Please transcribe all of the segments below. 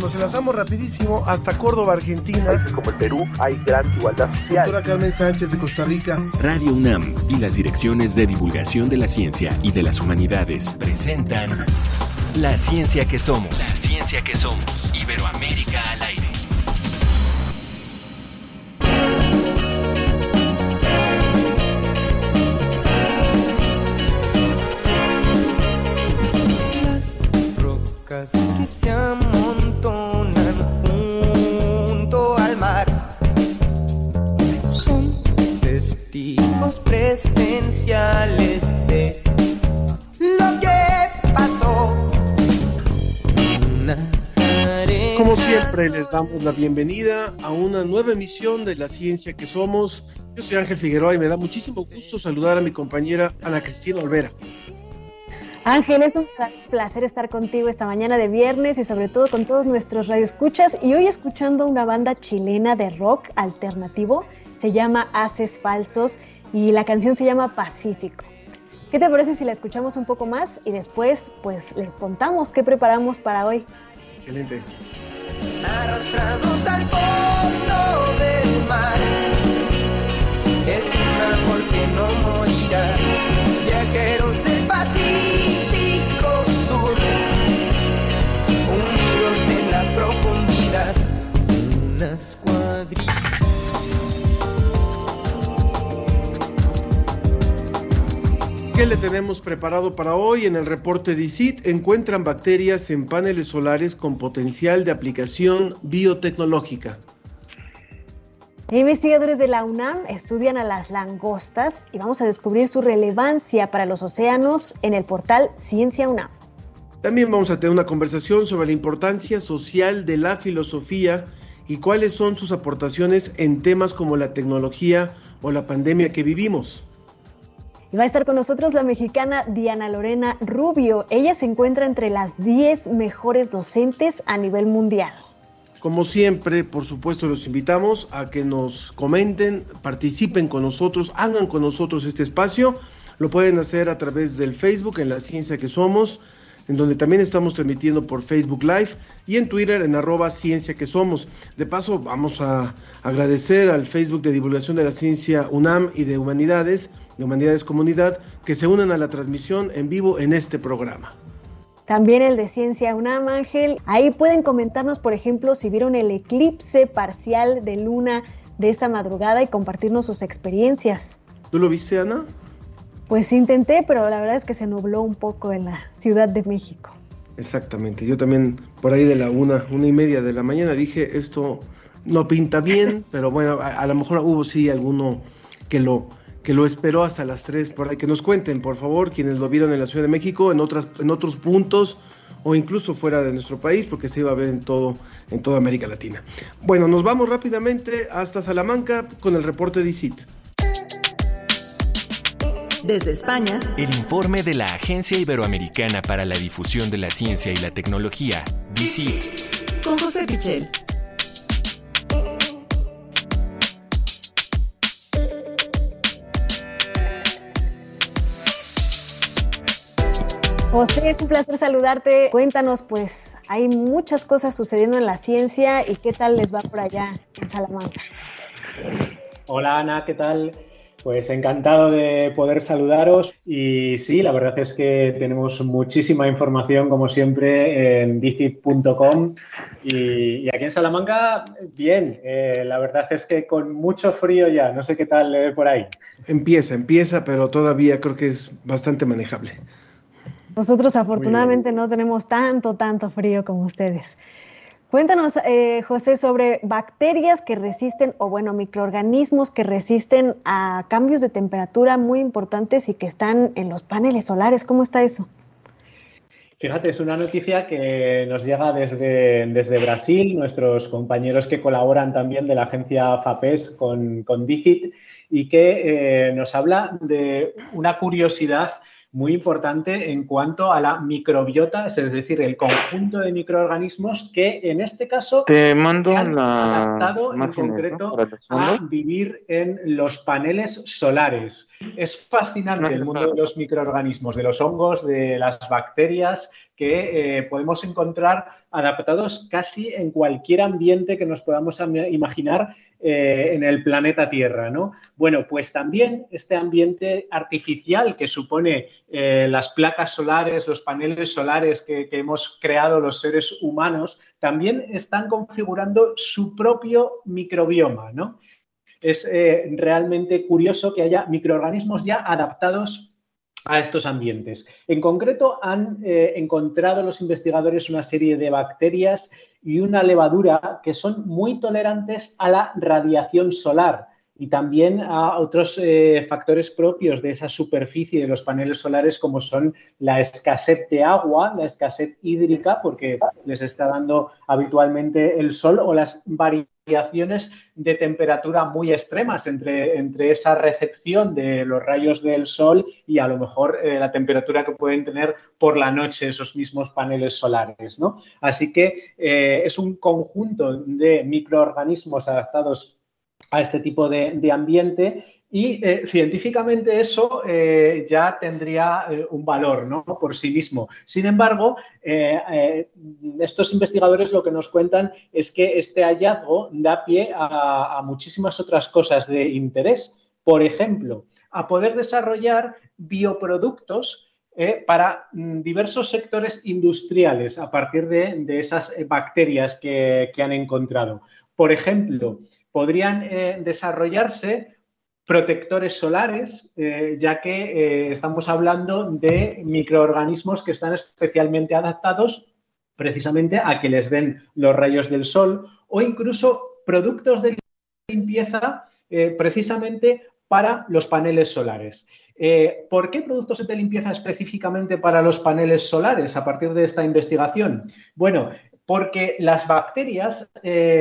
Nos enlazamos rapidísimo hasta Córdoba, Argentina. Como el Perú hay gran igualdad social. Doctora Carmen Sánchez de Costa Rica. Radio UNAM y las direcciones de divulgación de la ciencia y de las humanidades presentan La ciencia que somos. La ciencia que somos. Iberoamérica al aire. que se presenciales de lo que pasó. Como siempre, les damos la bienvenida a una nueva emisión de La Ciencia que Somos. Yo soy Ángel Figueroa y me da muchísimo gusto saludar a mi compañera Ana Cristina Olvera. Ángel, es un placer estar contigo esta mañana de viernes y sobre todo con todos nuestros radioescuchas y hoy escuchando una banda chilena de rock alternativo, se llama Haces Falsos y la canción se llama Pacífico. ¿Qué te parece si la escuchamos un poco más y después pues les contamos qué preparamos para hoy? Excelente. Arrastrados al fondo del mar, es un amor que no morirá, viajeros del Pacífico Sur, unidos en la profundidad, una escuadrilla. ¿Qué le tenemos preparado para hoy? En el reporte de ICIT encuentran bacterias en paneles solares con potencial de aplicación biotecnológica. Investigadores de la UNAM estudian a las langostas y vamos a descubrir su relevancia para los océanos en el portal Ciencia UNAM. También vamos a tener una conversación sobre la importancia social de la filosofía y cuáles son sus aportaciones en temas como la tecnología o la pandemia que vivimos. Y va a estar con nosotros la mexicana Diana Lorena Rubio. Ella se encuentra entre las 10 mejores docentes a nivel mundial. Como siempre, por supuesto, los invitamos a que nos comenten, participen con nosotros, hagan con nosotros este espacio. Lo pueden hacer a través del Facebook en La Ciencia que Somos, en donde también estamos transmitiendo por Facebook Live y en Twitter en arroba Ciencia que Somos. De paso, vamos a agradecer al Facebook de Divulgación de la Ciencia UNAM y de Humanidades, de Humanidades Comunidad, que se unan a la transmisión en vivo en este programa. También el de Ciencia UNAM, Ángel. Ahí pueden comentarnos, por ejemplo, si vieron el eclipse parcial de luna de esta madrugada y compartirnos sus experiencias. ¿Tú lo viste, Ana? Pues intenté, pero la verdad es que se nubló un poco en la Ciudad de México. Exactamente. Yo también por ahí de la una, una y media de la mañana dije esto no pinta bien, pero bueno, a, a lo mejor hubo sí alguno que lo que lo esperó hasta las 3 por ahí. Que nos cuenten, por favor, quienes lo vieron en la Ciudad de México, en, otras, en otros puntos o incluso fuera de nuestro país, porque se iba a ver en, todo, en toda América Latina. Bueno, nos vamos rápidamente hasta Salamanca con el reporte de ICIT. Desde España, El informe de la Agencia Iberoamericana para la Difusión de la Ciencia y la Tecnología, DICIT. con José Pichel. José, es un placer saludarte. Cuéntanos, pues, hay muchas cosas sucediendo en la ciencia y qué tal les va por allá en Salamanca. Hola Ana, ¿qué tal? Pues encantado de poder saludaros y sí, la verdad es que tenemos muchísima información como siempre en dicit.com y, y aquí en Salamanca, bien, eh, la verdad es que con mucho frío ya, no sé qué tal eh, por ahí. Empieza, empieza, pero todavía creo que es bastante manejable. Nosotros afortunadamente no tenemos tanto, tanto frío como ustedes. Cuéntanos, eh, José, sobre bacterias que resisten, o bueno, microorganismos que resisten a cambios de temperatura muy importantes y que están en los paneles solares. ¿Cómo está eso? Fíjate, es una noticia que nos llega desde, desde Brasil, nuestros compañeros que colaboran también de la agencia FAPES con, con DIGIT y que eh, nos habla de una curiosidad muy importante en cuanto a la microbiota, es decir, el conjunto de microorganismos que en este caso Te mando se han la adaptado en concreto a vivir en los paneles solares. Es fascinante el mundo de los microorganismos, de los hongos, de las bacterias que eh, podemos encontrar adaptados casi en cualquier ambiente que nos podamos imaginar eh, en el planeta Tierra, ¿no? Bueno, pues también este ambiente artificial que supone eh, las placas solares, los paneles solares que, que, hemos creado los seres humanos, también están configurando su propio microbioma, ¿no? Es realmente curioso que haya microorganismos ya adaptados a estos ambientes. En concreto, han eh, encontrado los investigadores una serie de bacterias y una levadura que son muy tolerantes a la radiación solar y también a otros eh, factores propios de esa superficie de los paneles solares como son la escasez de agua, la escasez hídrica, porque les está dando habitualmente el sol o las variaciones de temperatura muy extremas entre, entre esa recepción de los rayos del sol y a lo mejor eh, la temperatura que pueden tener por la noche esos mismos paneles solares. ¿no? Así que eh, es un conjunto de microorganismos adaptados a este tipo de, ambiente y eh, científicamente eso eh, ya tendría eh, un valor ¿no? por sí mismo. Sin embargo, estos investigadores lo que nos cuentan es que este hallazgo da pie a, muchísimas otras cosas de interés. Por ejemplo, a poder desarrollar bioproductos para mm, diversos sectores industriales a partir de, esas bacterias que, que han encontrado. Por ejemplo, podrían desarrollarse protectores solares, eh, ya que eh, estamos hablando de microorganismos que están especialmente adaptados precisamente a que les den los rayos del sol o incluso productos de limpieza precisamente para los paneles solares. ¿Por qué productos de limpieza específicamente para los paneles solares a partir de esta investigación? Bueno, porque las bacterias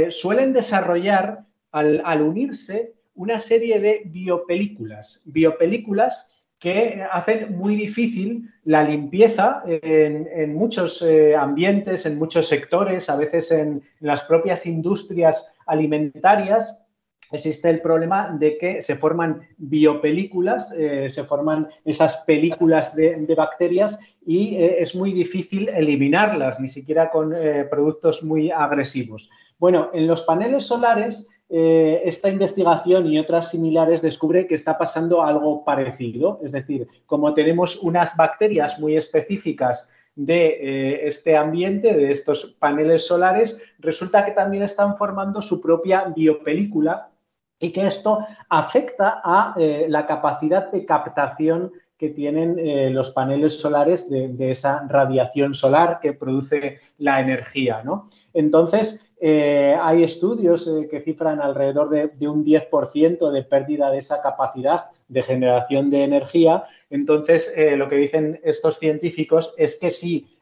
suelen desarrollar al, unirse una serie de biopelículas, biopelículas que hacen muy difícil la limpieza en, muchos eh, ambientes, en muchos sectores, a veces en, las propias industrias alimentarias. Existe el problema de que se forman biopelículas, eh, se forman esas películas de, bacterias y eh, es muy difícil eliminarlas, ni siquiera con productos muy agresivos. Bueno, en los paneles solares eh, esta investigación y otras similares descubre que está pasando algo parecido. Es decir, como tenemos unas bacterias muy específicas de eh, este ambiente, de estos paneles solares, resulta que también están formando su propia biopelícula y que esto afecta a eh, la capacidad de captación que tienen los paneles solares de, de, esa radiación solar que produce la energía. ¿no? Entonces, eh, hay estudios eh, que cifran alrededor de, un 10% de pérdida de esa capacidad de generación de energía. Entonces, eh, lo que dicen estos científicos es que si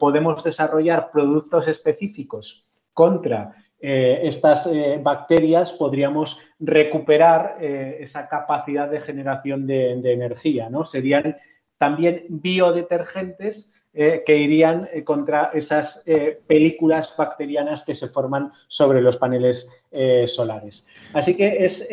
podemos desarrollar productos específicos contra estas bacterias, podríamos recuperar esa capacidad de generación de, energía. Serían también biodetergentes eh, que irían eh, contra esas eh, películas bacterianas que se forman sobre los paneles solares. Así que es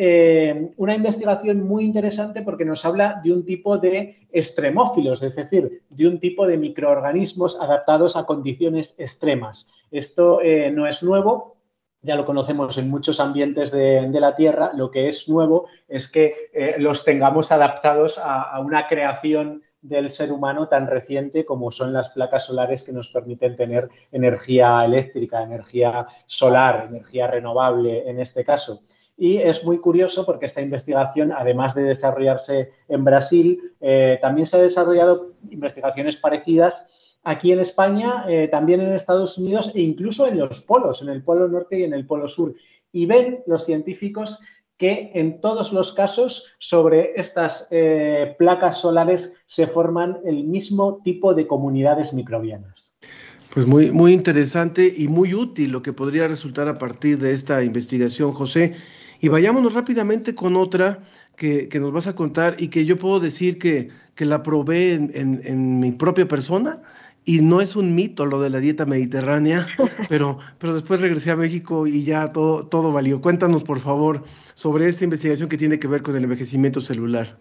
una investigación muy interesante porque nos habla de un tipo de extremófilos, es decir, de un tipo de microorganismos adaptados a condiciones extremas. Esto no es nuevo, ya lo conocemos en muchos ambientes de, la Tierra, lo que es nuevo es que los tengamos adaptados a, una creación del ser humano tan reciente como son las placas solares que nos permiten tener energía eléctrica, energía solar, energía renovable en este caso. Y es muy curioso porque esta investigación, además de desarrollarse en Brasil, eh, también se han desarrollado investigaciones parecidas aquí en España, eh, también en Estados Unidos e incluso en los polos, en el polo norte y en el polo sur. Y ven los científicos que en todos los casos sobre estas eh, placas solares se forman el mismo tipo de comunidades microbianas. Pues muy, muy interesante y muy útil lo que podría resultar a partir de esta investigación, José. Y vayámonos rápidamente con otra que, nos vas a contar y que yo puedo decir que, la probé en mi propia persona y no es un mito lo de la dieta mediterránea, pero, pero después regresé a México y ya todo, todo valió. Cuéntanos, por favor, sobre esta investigación que tiene que ver con el envejecimiento celular.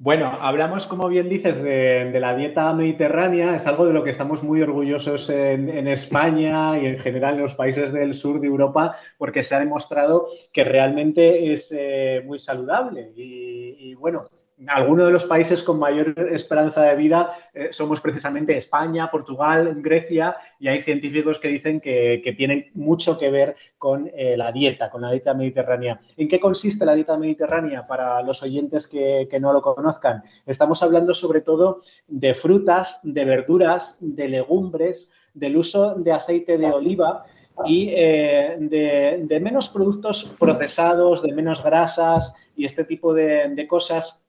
Bueno, hablamos, como bien dices, de, de, la dieta mediterránea. Es algo de lo que estamos muy orgullosos en, en, España y en general en los países del sur de Europa, porque se ha demostrado que realmente es eh, muy saludable. Y, y bueno, algunos de los países con mayor esperanza de vida eh, somos precisamente España, Portugal, Grecia, y hay científicos que dicen que, tienen mucho que ver con eh, la dieta, con la dieta mediterránea. ¿En qué consiste la dieta mediterránea para los oyentes que, no lo conozcan? Estamos hablando sobre todo de frutas, de verduras, de legumbres, del uso de aceite de oliva y eh, de, menos productos procesados, de menos grasas y este tipo de cosas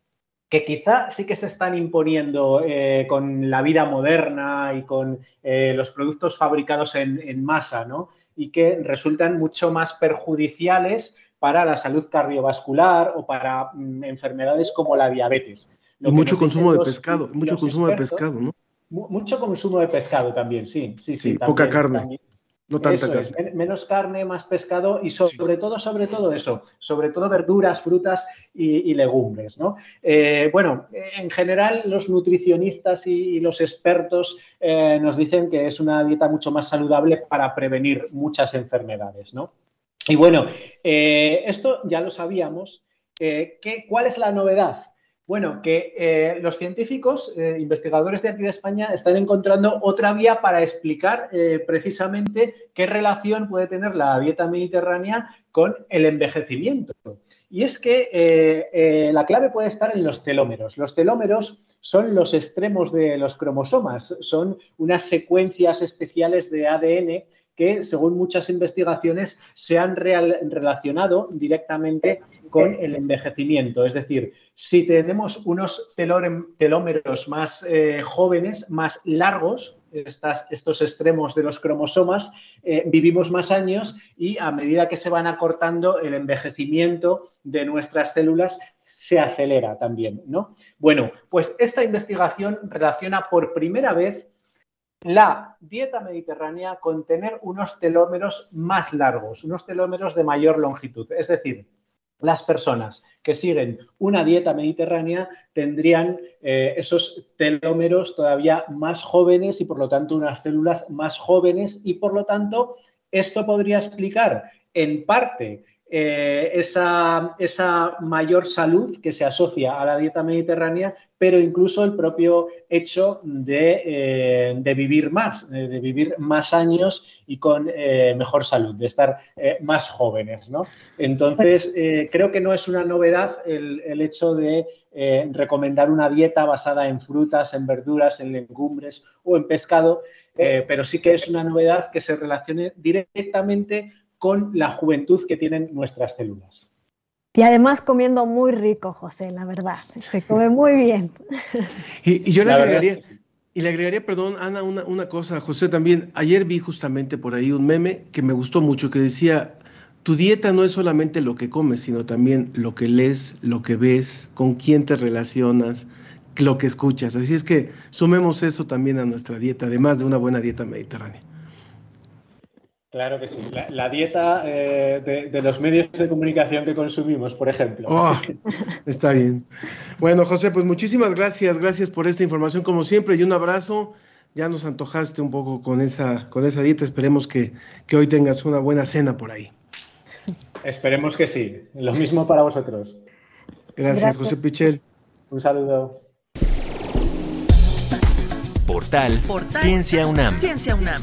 que quizá sí que se están imponiendo eh, con la vida moderna y con eh, los productos fabricados en, en, masa, ¿no? Y que resultan mucho más perjudiciales para la salud cardiovascular o para mm, enfermedades como la diabetes. Lo y mucho consumo los, de pescado, mucho consumo expertos, de pescado, ¿no? Mucho consumo de pescado también, sí, sí, sí. sí también, poca carne. También. No tanta eso carne. Es, menos carne, más pescado y sobre sí. todo, sobre todo eso, sobre todo verduras, frutas y, y legumbres. ¿no? Eh, bueno, en general los nutricionistas y, y los expertos eh, nos dicen que es una dieta mucho más saludable para prevenir muchas enfermedades. ¿no? Y bueno, eh, esto ya lo sabíamos. ¿qué, ¿Cuál es la novedad? Bueno, que eh, los científicos, eh, investigadores de aquí de España, están encontrando otra vía para explicar eh, precisamente qué relación puede tener la dieta mediterránea con el envejecimiento. Y es que la clave puede estar en los telómeros. Los telómeros son los extremos de los cromosomas, son unas secuencias especiales de ADN que, según muchas investigaciones, se han relacionado directamente con el envejecimiento. Es decir, si tenemos unos telómeros más eh, jóvenes, más largos, estos extremos de los cromosomas, eh, vivimos más años y a medida que se van acortando, el envejecimiento de nuestras células se acelera también, ¿no? Bueno, pues esta investigación relaciona por primera vez la dieta mediterránea con tener unos telómeros más largos, unos telómeros de mayor longitud. Es decir, las personas que siguen una dieta mediterránea tendrían eh, esos telómeros todavía más jóvenes y por lo tanto unas células más jóvenes. Y por lo tanto esto podría explicar en parte eh, esa, esa, mayor salud que se asocia a la dieta mediterránea, pero incluso el propio hecho de, eh, de vivir más, de, de, vivir más años y con eh, mejor salud, de estar eh, más jóvenes. ¿no? Entonces, eh, creo que no es una novedad el, el hecho de recomendar una dieta basada en frutas, en verduras, en legumbres o en pescado, pero sí que es una novedad que se relacione directamente con la juventud que tienen nuestras células. Y además comiendo muy rico, José, la verdad. Se come muy bien. Y, y yo le agregaría, y le agregaría, perdón, Ana, una, una, cosa, José, también. Ayer vi justamente por ahí un meme que me gustó mucho, que decía, tu dieta no es solamente lo que comes, sino también lo que lees, lo que ves, con quién te relacionas, lo que escuchas. Así es que sumemos eso también a nuestra dieta, además de una buena dieta mediterránea. Claro que sí. La, la dieta eh, de, de, los medios de comunicación que consumimos, por ejemplo. Oh, está bien. Bueno, José, pues muchísimas gracias. Gracias por esta información, como siempre, y un abrazo. Ya nos antojaste un poco con esa, con esa dieta. Esperemos que, que hoy tengas una buena cena por ahí. Esperemos que sí. Lo mismo para vosotros. Gracias, gracias. José Pichel. Un saludo. Portal, Portal Ciencia UNAM. Ciencia UNAM.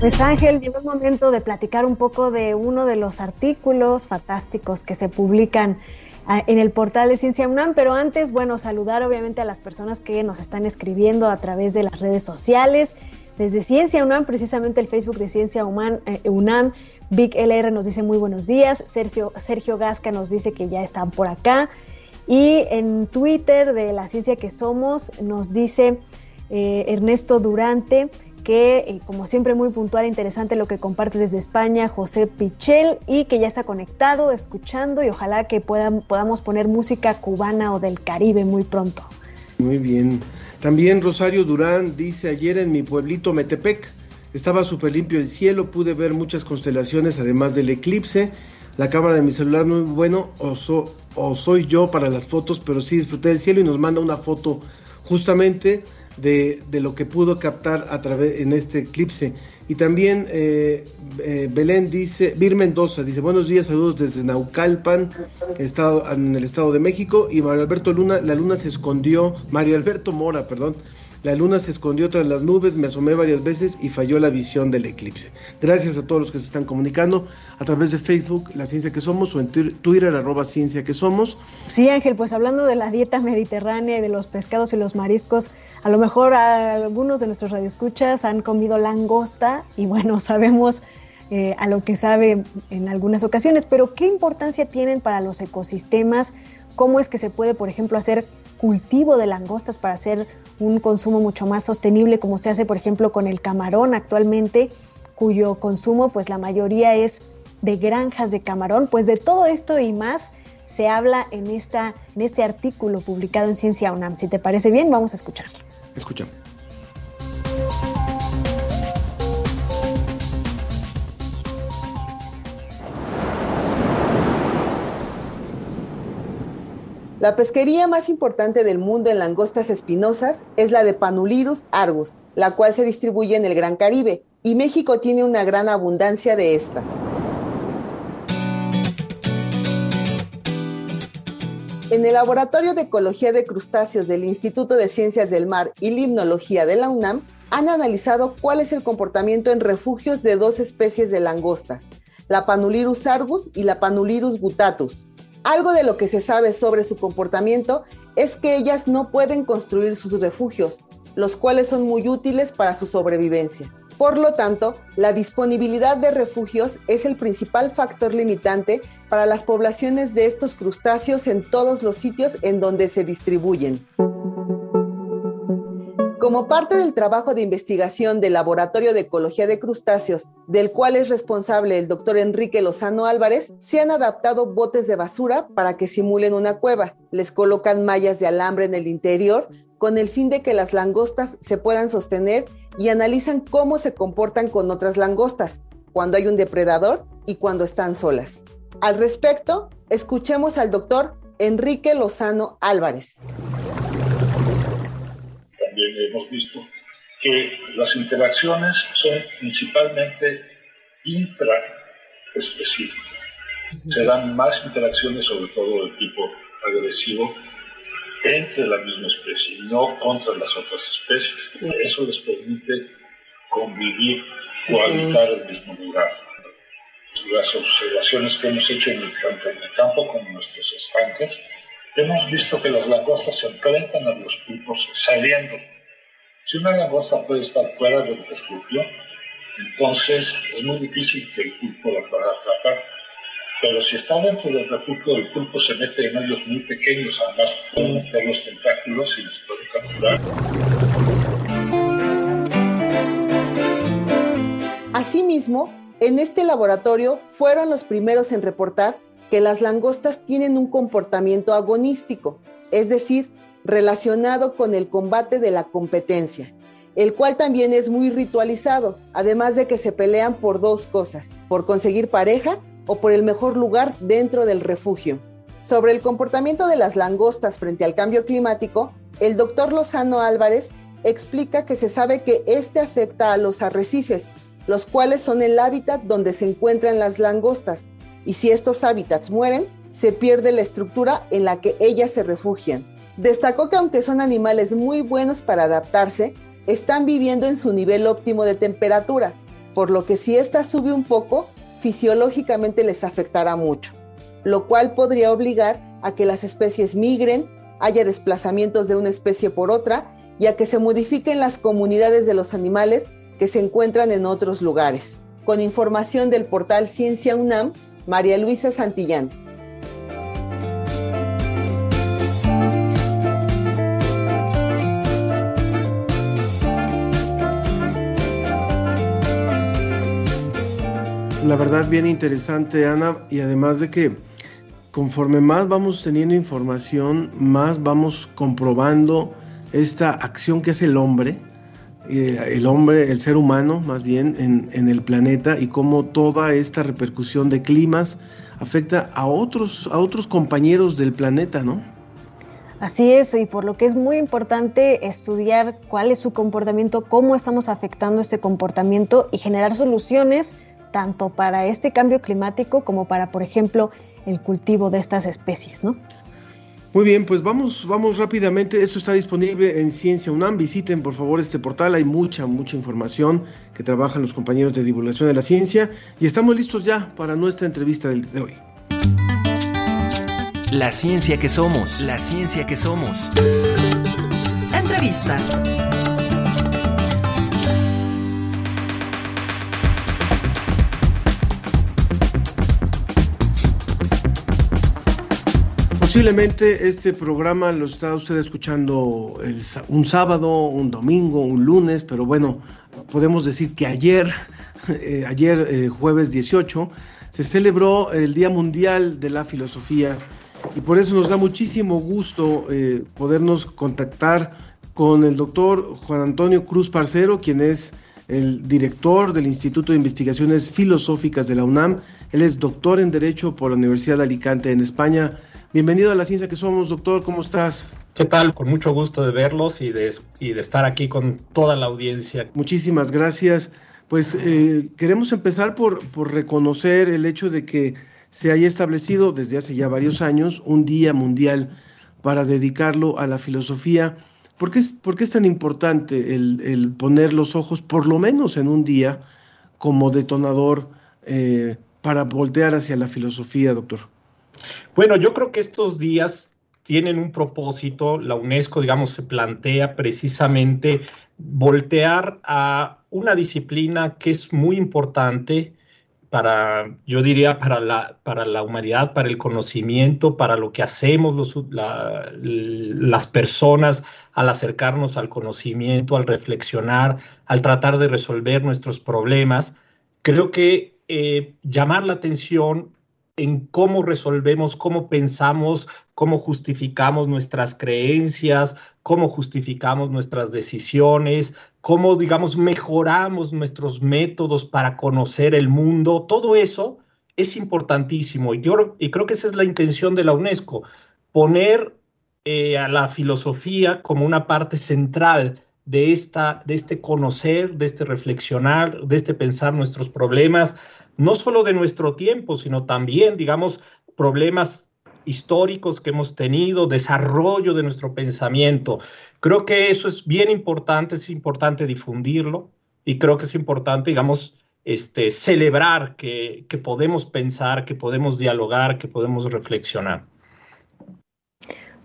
Pues Ángel, llegó el momento de platicar un poco de uno de los artículos fantásticos que se publican ah, en el portal de Ciencia UNAM, pero antes, bueno, saludar obviamente a las personas que nos están escribiendo a través de las redes sociales. Desde Ciencia UNAM, precisamente el Facebook de Ciencia UNAM, eh, UNAM Vic LR nos dice muy buenos días, Sergio, Sergio Gasca nos dice que ya están por acá, y en Twitter de La Ciencia que Somos nos dice eh, Ernesto Durante, que eh, como siempre muy puntual e interesante lo que comparte desde España José Pichel y que ya está conectado, escuchando y ojalá que puedan, podamos poner música cubana o del Caribe muy pronto. Muy bien. También Rosario Durán dice, ayer en mi pueblito Metepec estaba súper limpio el cielo, pude ver muchas constelaciones además del eclipse. La cámara de mi celular muy bueno, o, o soy yo para las fotos, pero sí disfruté del cielo y nos manda una foto justamente de, de, lo que pudo captar a través en este eclipse. Y también eh, eh, Belén dice, Vir Mendoza dice, buenos días, saludos desde Naucalpan, estado, en el Estado de México. Y Mario Alberto Luna, la luna se escondió, Mario Alberto Mora, perdón, la luna se escondió tras las nubes, me asomé varias veces y falló la visión del eclipse. Gracias a todos los que se están comunicando a través de Facebook, La Ciencia que Somos, o en Twitter, arroba Ciencia que Somos. Sí, Ángel, pues hablando de la dieta mediterránea, de los pescados y los mariscos, a lo mejor algunos de nuestros radioescuchas han comido langosta y bueno, sabemos eh, a lo que sabe en algunas ocasiones, pero ¿qué importancia tienen para los ecosistemas? ¿Cómo es que se puede, por ejemplo, hacer cultivo de langostas para hacer un consumo mucho más sostenible, como se hace, por ejemplo, con el camarón actualmente, cuyo consumo, pues la mayoría es de granjas de camarón? Pues de todo esto y más se habla en, esta, en este artículo publicado en Ciencia UNAM. Si te parece bien, vamos a escuchar. Escuchamos. La pesquería más importante del mundo en langostas espinosas es la de Panulirus argus, la cual se distribuye en el Gran Caribe, y México tiene una gran abundancia de estas. En el Laboratorio de Ecología de Crustáceos del Instituto de Ciencias del Mar y Limnología de la UNAM han analizado cuál es el comportamiento en refugios de dos especies de langostas, la Panulirus argus y la Panulirus gutatus. Algo de lo que se sabe sobre su comportamiento es que ellas no pueden construir sus refugios, los cuales son muy útiles para su sobrevivencia. Por lo tanto, la disponibilidad de refugios es el principal factor limitante para las poblaciones de estos crustáceos en todos los sitios en donde se distribuyen. Como parte del trabajo de investigación del Laboratorio de Ecología de Crustáceos, del cual es responsable el doctor Enrique Lozano Álvarez, se han adaptado botes de basura para que simulen una cueva. Les colocan mallas de alambre en el interior con el fin de que las langostas se puedan sostener y analizan cómo se comportan con otras langostas, cuando hay un depredador y cuando están solas. Al respecto, escuchemos al doctor Enrique Lozano Álvarez hemos visto que las interacciones son principalmente intraespecíficas. Se dan más interacciones, sobre todo de tipo agresivo, entre la misma especie, no contra las otras especies. Eso les permite convivir, cohabitar en el mismo lugar. Las observaciones que hemos hecho en el campo, en el campo como en nuestros estanques, hemos visto que las langostas se enfrentan a los pulpos saliendo si una langosta puede estar fuera del refugio, entonces es muy difícil que el pulpo la pueda atrapar. Pero si está dentro del refugio, el pulpo se mete en hoyos muy pequeños, además puede meter los tentáculos y los puede capturar. Asimismo, en este laboratorio fueron los primeros en reportar que las langostas tienen un comportamiento agonístico, es decir, relacionado con el combate de la competencia, el cual también es muy ritualizado, además de que se pelean por dos cosas, por conseguir pareja o por el mejor lugar dentro del refugio. Sobre el comportamiento de las langostas frente al cambio climático, el doctor Lozano Álvarez explica que se sabe que este afecta a los arrecifes, los cuales son el hábitat donde se encuentran las langostas, y si estos hábitats mueren, se pierde la estructura en la que ellas se refugian. Destacó que aunque son animales muy buenos para adaptarse, están viviendo en su nivel óptimo de temperatura, por lo que si ésta sube un poco, fisiológicamente les afectará mucho, lo cual podría obligar a que las especies migren, haya desplazamientos de una especie por otra y a que se modifiquen las comunidades de los animales que se encuentran en otros lugares. Con información del portal Ciencia UNAM, María Luisa Santillán. La verdad bien interesante, Ana, y además de que conforme más vamos teniendo información, más vamos comprobando esta acción que hace el hombre, eh, el hombre, el ser humano más bien, en, en, el planeta y cómo toda esta repercusión de climas afecta a otros, a otros compañeros del planeta, ¿no? Así es, y por lo que es muy importante estudiar cuál es su comportamiento, cómo estamos afectando este comportamiento y generar soluciones tanto para este cambio climático como para, por ejemplo, el cultivo de estas especies, ¿no? Muy bien, pues vamos, vamos rápidamente. Esto está disponible en Ciencia UNAM. Visiten por favor este portal. Hay mucha, mucha información que trabajan los compañeros de divulgación de la ciencia. Y estamos listos ya para nuestra entrevista de hoy. La ciencia que somos, la ciencia que somos. Entrevista. Posiblemente este programa lo está usted escuchando un sábado, un domingo, un lunes, pero bueno, podemos decir que ayer, eh, ayer eh, jueves 18, se celebró el Día Mundial de la Filosofía y por eso nos da muchísimo gusto eh, podernos contactar con el doctor Juan Antonio Cruz Parcero, quien es el director del Instituto de Investigaciones Filosóficas de la UNAM. Él es doctor en Derecho por la Universidad de Alicante en España Bienvenido a la ciencia que somos, doctor, ¿cómo estás? ¿Qué tal? Con mucho gusto de verlos y de, y de estar aquí con toda la audiencia. Muchísimas gracias. Pues eh, queremos empezar por, por reconocer el hecho de que se haya establecido desde hace ya varios años un día mundial para dedicarlo a la filosofía. ¿Por qué es, por qué es tan importante el, el, poner los ojos, por lo menos en un día, como detonador eh, para voltear hacia la filosofía, doctor? Bueno, yo creo que estos días tienen un propósito. La UNESCO, digamos, se plantea precisamente voltear a una disciplina que es muy importante para, yo diría, para la, para la humanidad, para el conocimiento, para lo que hacemos las personas al acercarnos al conocimiento, al reflexionar, al tratar de resolver nuestros problemas. Creo que eh, llamar la atención en cómo resolvemos, cómo pensamos, cómo justificamos nuestras creencias, cómo justificamos nuestras decisiones, cómo, digamos, mejoramos nuestros métodos para conocer el mundo. Todo eso es importantísimo y, yo, y creo que esa es la intención de la UNESCO, poner eh, a la filosofía como una parte central de, esta, de este conocer, de este reflexionar, de este pensar nuestros problemas, no solo de nuestro tiempo, sino también, digamos, problemas históricos que hemos tenido, desarrollo de nuestro pensamiento. Creo que eso es bien importante, es importante difundirlo y creo que es importante, digamos, este, celebrar que, que podemos pensar, que podemos dialogar, que podemos reflexionar.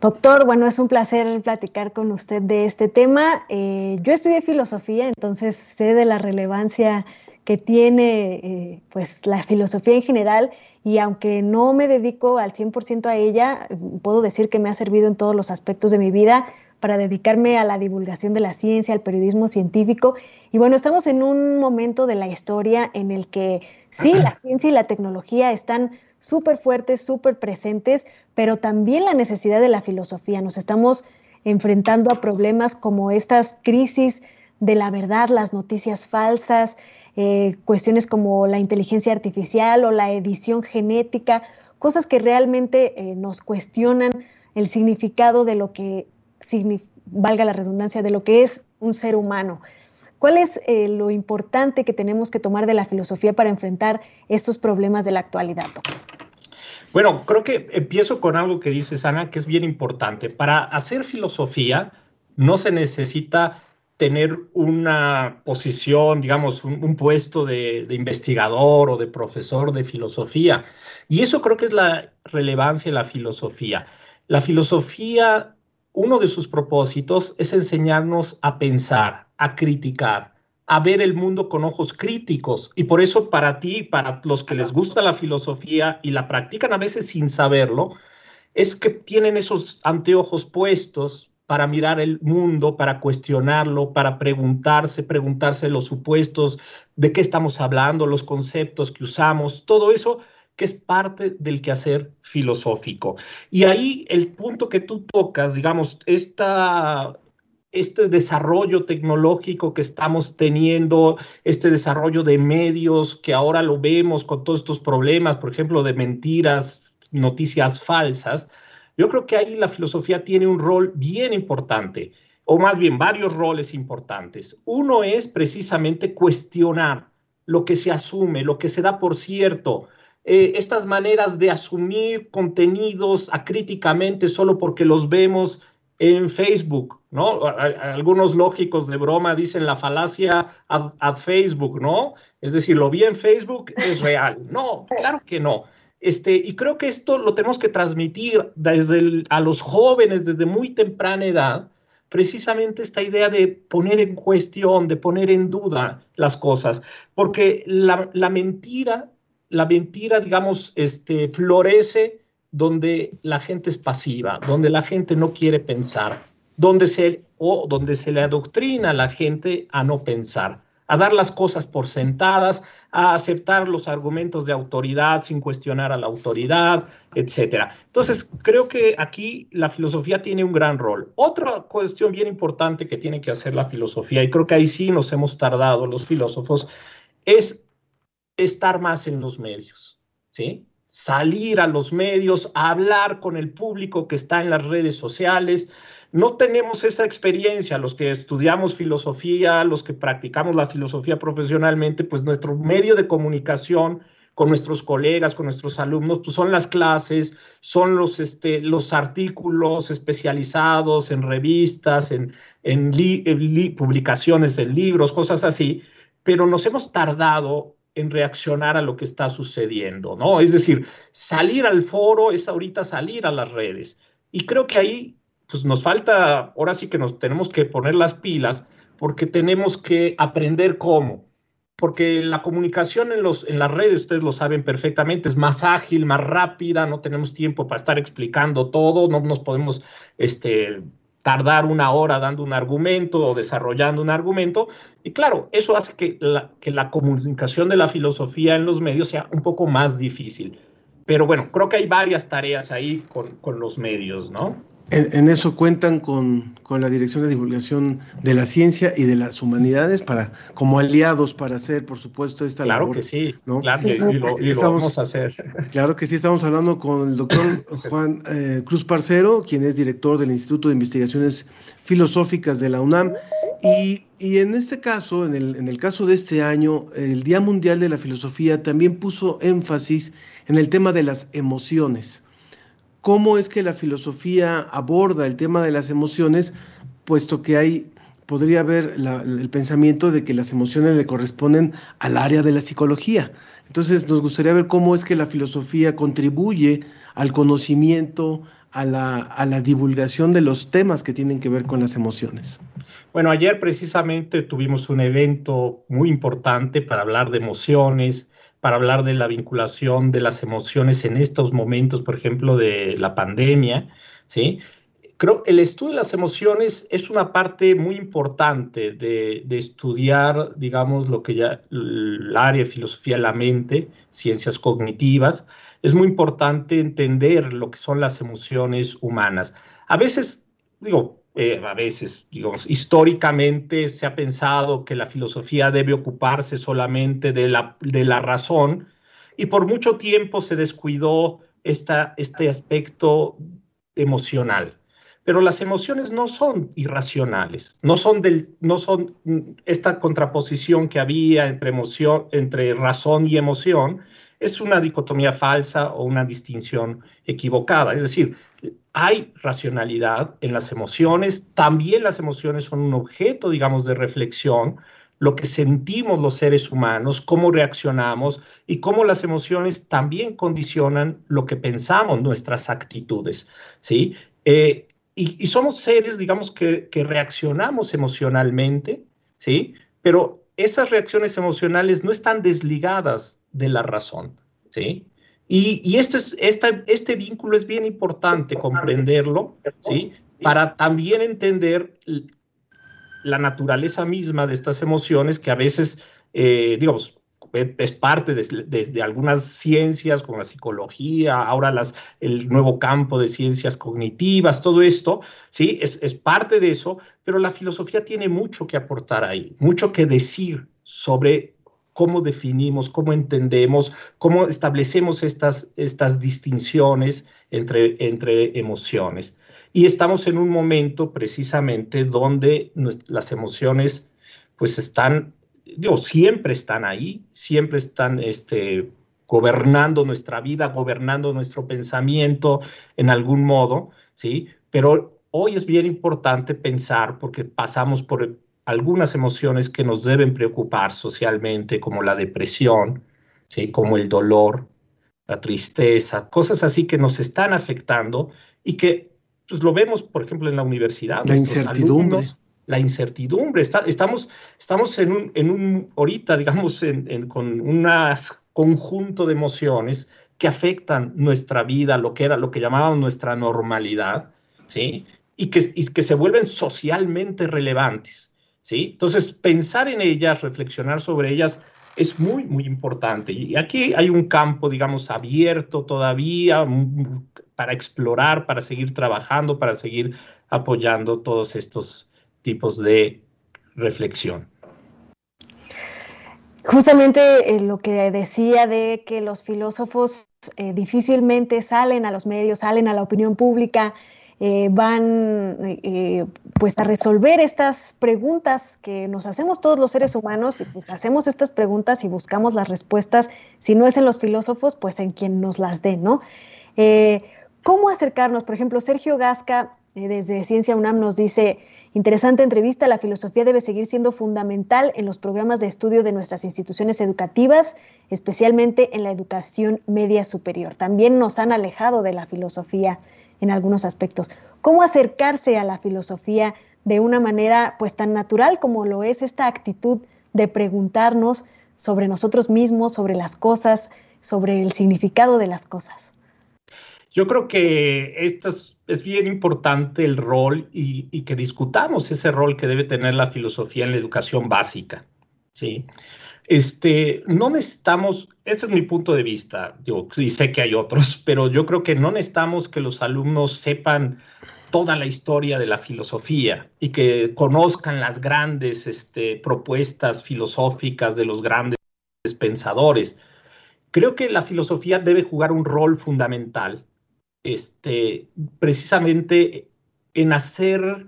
Doctor, bueno, es un placer platicar con usted de este tema. Eh, yo estudié filosofía, entonces sé de la relevancia que tiene eh, pues la filosofía en general y aunque no me dedico al 100% a ella, puedo decir que me ha servido en todos los aspectos de mi vida para dedicarme a la divulgación de la ciencia, al periodismo científico. Y bueno, estamos en un momento de la historia en el que sí, la ciencia y la tecnología están súper fuertes, súper presentes, pero también la necesidad de la filosofía. Nos estamos enfrentando a problemas como estas crisis de la verdad, las noticias falsas, eh, cuestiones como la inteligencia artificial o la edición genética, cosas que realmente eh, nos cuestionan el significado de lo que, valga la redundancia, de lo que es un ser humano. ¿Cuál es eh, lo importante que tenemos que tomar de la filosofía para enfrentar estos problemas de la actualidad, Bueno, creo que empiezo con algo que dice Ana, que es bien importante. Para hacer filosofía no se necesita tener una posición, digamos, un, puesto de, investigador o de profesor de filosofía. Y eso creo que es la relevancia de la filosofía. La filosofía, uno de sus propósitos es enseñarnos a pensar, a criticar, a ver el mundo con ojos críticos. Y por eso para ti, para los que les gusta la filosofía y la practican a veces sin saberlo, es que tienen esos anteojos puestos para mirar el mundo, para cuestionarlo, para preguntarse, preguntarse los supuestos, de qué estamos hablando, los conceptos que usamos, todo eso que es parte del quehacer filosófico. Y ahí el punto que tú tocas, digamos, esta este desarrollo tecnológico que estamos teniendo, este desarrollo de medios que ahora lo vemos con todos estos problemas, por ejemplo, de mentiras, noticias falsas, yo creo que ahí la filosofía tiene un rol bien importante, o más bien varios roles importantes. Uno es precisamente cuestionar lo que se asume, lo que se da por cierto, eh, estas maneras de asumir contenidos acríticamente solo porque los vemos en Facebook, ¿no? Algunos lógicos de broma dicen la falacia ad, Facebook, ¿no? Es decir, lo vi en Facebook, es real. No, claro que no. Este, y creo que esto lo tenemos que transmitir desde a los jóvenes desde muy temprana edad, precisamente esta idea de poner en cuestión, de poner en duda las cosas, porque la, la mentira, la mentira, digamos, este, florece donde la gente es pasiva, donde la gente no quiere pensar, donde se, o donde se le adoctrina a la gente a no pensar, a dar las cosas por sentadas, a aceptar los argumentos de autoridad sin cuestionar a la autoridad, etcétera. Entonces, creo que aquí la filosofía tiene un gran rol. Otra cuestión bien importante que tiene que hacer la filosofía, y creo que ahí sí nos hemos tardado los filósofos, es estar más en los medios, ¿sí? Salir a los medios, a hablar con el público que está en las redes sociales. No tenemos esa experiencia, los que estudiamos filosofía, los que practicamos la filosofía profesionalmente, pues nuestro medio de comunicación con nuestros colegas, con nuestros alumnos, pues son las clases, son los, este, los artículos especializados en revistas, en, en publicaciones de libros, cosas así, pero nos hemos tardado en reaccionar a lo que está sucediendo, ¿no? Es decir, salir al foro es ahorita salir a las redes. Y creo que ahí, pues nos falta, ahora sí que nos tenemos que poner las pilas, porque tenemos que aprender cómo. Porque la comunicación en, los, en las redes, ustedes lo saben perfectamente, es más ágil, más rápida, no tenemos tiempo para estar explicando todo, no nos podemos este, tardar una hora dando un argumento o desarrollando un argumento. Y claro, eso hace que la, que la comunicación de la filosofía en los medios sea un poco más difícil. Pero bueno, creo que hay varias tareas ahí con, con los medios, ¿no? En, eso cuentan con, con, la Dirección de Divulgación de la Ciencia y de las Humanidades para como aliados para hacer, por supuesto, esta claro labor. Que sí, Claro que sí, lo, y lo vamos a hacer. Claro que sí, estamos hablando con el doctor Juan eh, Cruz Parcero, quien es director del Instituto de Investigaciones Filosóficas de la UNAM. Y, y en este caso, en el, en el caso de este año, el Día Mundial de la Filosofía también puso énfasis en el tema de las emociones cómo es que la filosofía aborda el tema de las emociones, puesto que hay, podría haber el pensamiento de que las emociones le corresponden al área de la psicología. Entonces nos gustaría ver cómo es que la filosofía contribuye al conocimiento, a la, a la divulgación de los temas que tienen que ver con las emociones. Bueno, ayer precisamente tuvimos un evento muy importante para hablar de emociones, para hablar de la vinculación de las emociones en estos momentos, por ejemplo, de la pandemia, ¿sí? Creo el estudio de las emociones es una parte muy importante de, estudiar, digamos, lo que ya el área de filosofía de la mente, ciencias cognitivas. Es muy importante entender lo que son las emociones humanas. A veces, digo, eh, a veces, digamos, históricamente se ha pensado que la filosofía debe ocuparse solamente de la, de la razón y por mucho tiempo se descuidó esta, este aspecto emocional. Pero las emociones no son irracionales, no son, del, no son esta contraposición que había entre, emoción, entre razón y emoción, es una dicotomía falsa o una distinción equivocada. Es decir, hay racionalidad en las emociones, también las emociones son un objeto, digamos, de reflexión, lo que sentimos los seres humanos, cómo reaccionamos y cómo las emociones también condicionan lo que pensamos, nuestras actitudes, ¿sí? Eh, y, somos seres, digamos, que, que reaccionamos emocionalmente, ¿sí? Pero esas reacciones emocionales no están desligadas de la razón, ¿sí? Y, este, es, este vínculo es bien importante comprenderlo, ¿sí? Para también entender la naturaleza misma de estas emociones que a veces, eh, digamos, es parte de, algunas ciencias como la psicología, ahora las, el nuevo campo de ciencias cognitivas, todo esto, ¿sí? Es, es parte de eso, pero la filosofía tiene mucho que aportar ahí, mucho que decir sobre cómo definimos, cómo entendemos, cómo establecemos estas, estas distinciones entre, entre emociones. Y estamos en un momento precisamente donde las emociones pues están, digo, siempre están ahí, siempre están este, gobernando nuestra vida, gobernando nuestro pensamiento en algún modo, ¿sí? Pero hoy es bien importante pensar, porque pasamos por algunas emociones que nos deben preocupar socialmente, como la depresión, ¿sí? como el dolor, la tristeza, cosas así que nos están afectando y que pues lo vemos, por ejemplo, en la universidad. La incertidumbre. la incertidumbre. estamos, estamos en un, en un, ahorita, digamos, en, con un conjunto de emociones que afectan nuestra vida, lo que era, lo que llamábamos nuestra normalidad, ¿sí? Y que, y que se vuelven socialmente relevantes, ¿sí? Entonces, pensar en ellas, reflexionar sobre ellas, es muy, muy importante. Y aquí hay un campo, digamos, abierto todavía, para explorar, para seguir trabajando, para seguir apoyando todos estos tipos de reflexión. Justamente eh, lo que decía de que los filósofos eh, difícilmente salen a los medios, salen a la opinión pública, eh, van pues a resolver estas preguntas que nos hacemos todos los seres humanos y pues hacemos estas preguntas y buscamos las respuestas, si no es en los filósofos, pues en quien nos las dé, ¿no? ¿Cómo acercarnos? Por ejemplo, Sergio Gasca eh, desde Ciencia UNAM nos dice, interesante entrevista, la filosofía debe seguir siendo fundamental en los programas de estudio de nuestras instituciones educativas, especialmente en la educación media superior. También nos han alejado de la filosofía en algunos aspectos. ¿Cómo acercarse a la filosofía de una manera pues tan natural como lo es esta actitud de preguntarnos sobre nosotros mismos, sobre las cosas, sobre el significado de las cosas? Yo creo que esto es, bien importante el rol y, que discutamos ese rol que debe tener la filosofía en la educación básica. ¿sí? Este, no necesitamos, ese es mi punto de vista, yo sí sé que hay otros, pero yo creo que no necesitamos que los alumnos sepan toda la historia de la filosofía y que conozcan las grandes este, propuestas filosóficas de los grandes pensadores. Creo que la filosofía debe jugar un rol fundamental este, precisamente en hacer,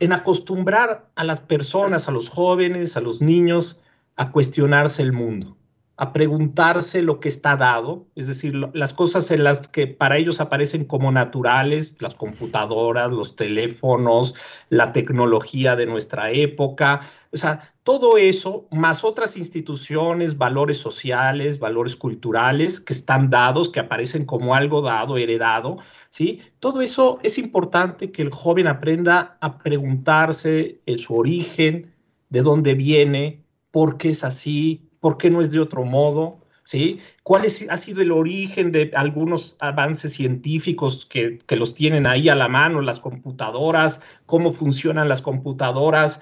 en acostumbrar a las personas, a los jóvenes, a los niños, a cuestionarse el mundo a preguntarse lo que está dado, es decir, las cosas en las que para ellos aparecen como naturales, las computadoras, los teléfonos, la tecnología de nuestra época, o sea, todo eso, más otras instituciones, valores sociales, valores culturales que están dados, que aparecen como algo dado, heredado, ¿sí? Todo eso es importante que el joven aprenda a preguntarse su origen, de dónde viene, por qué es así, ¿Por qué no es de otro modo? ¿Sí? ¿Cuál ha sido el origen de algunos avances científicos que, que, los tienen ahí a la mano, las computadoras? ¿Cómo funcionan las computadoras?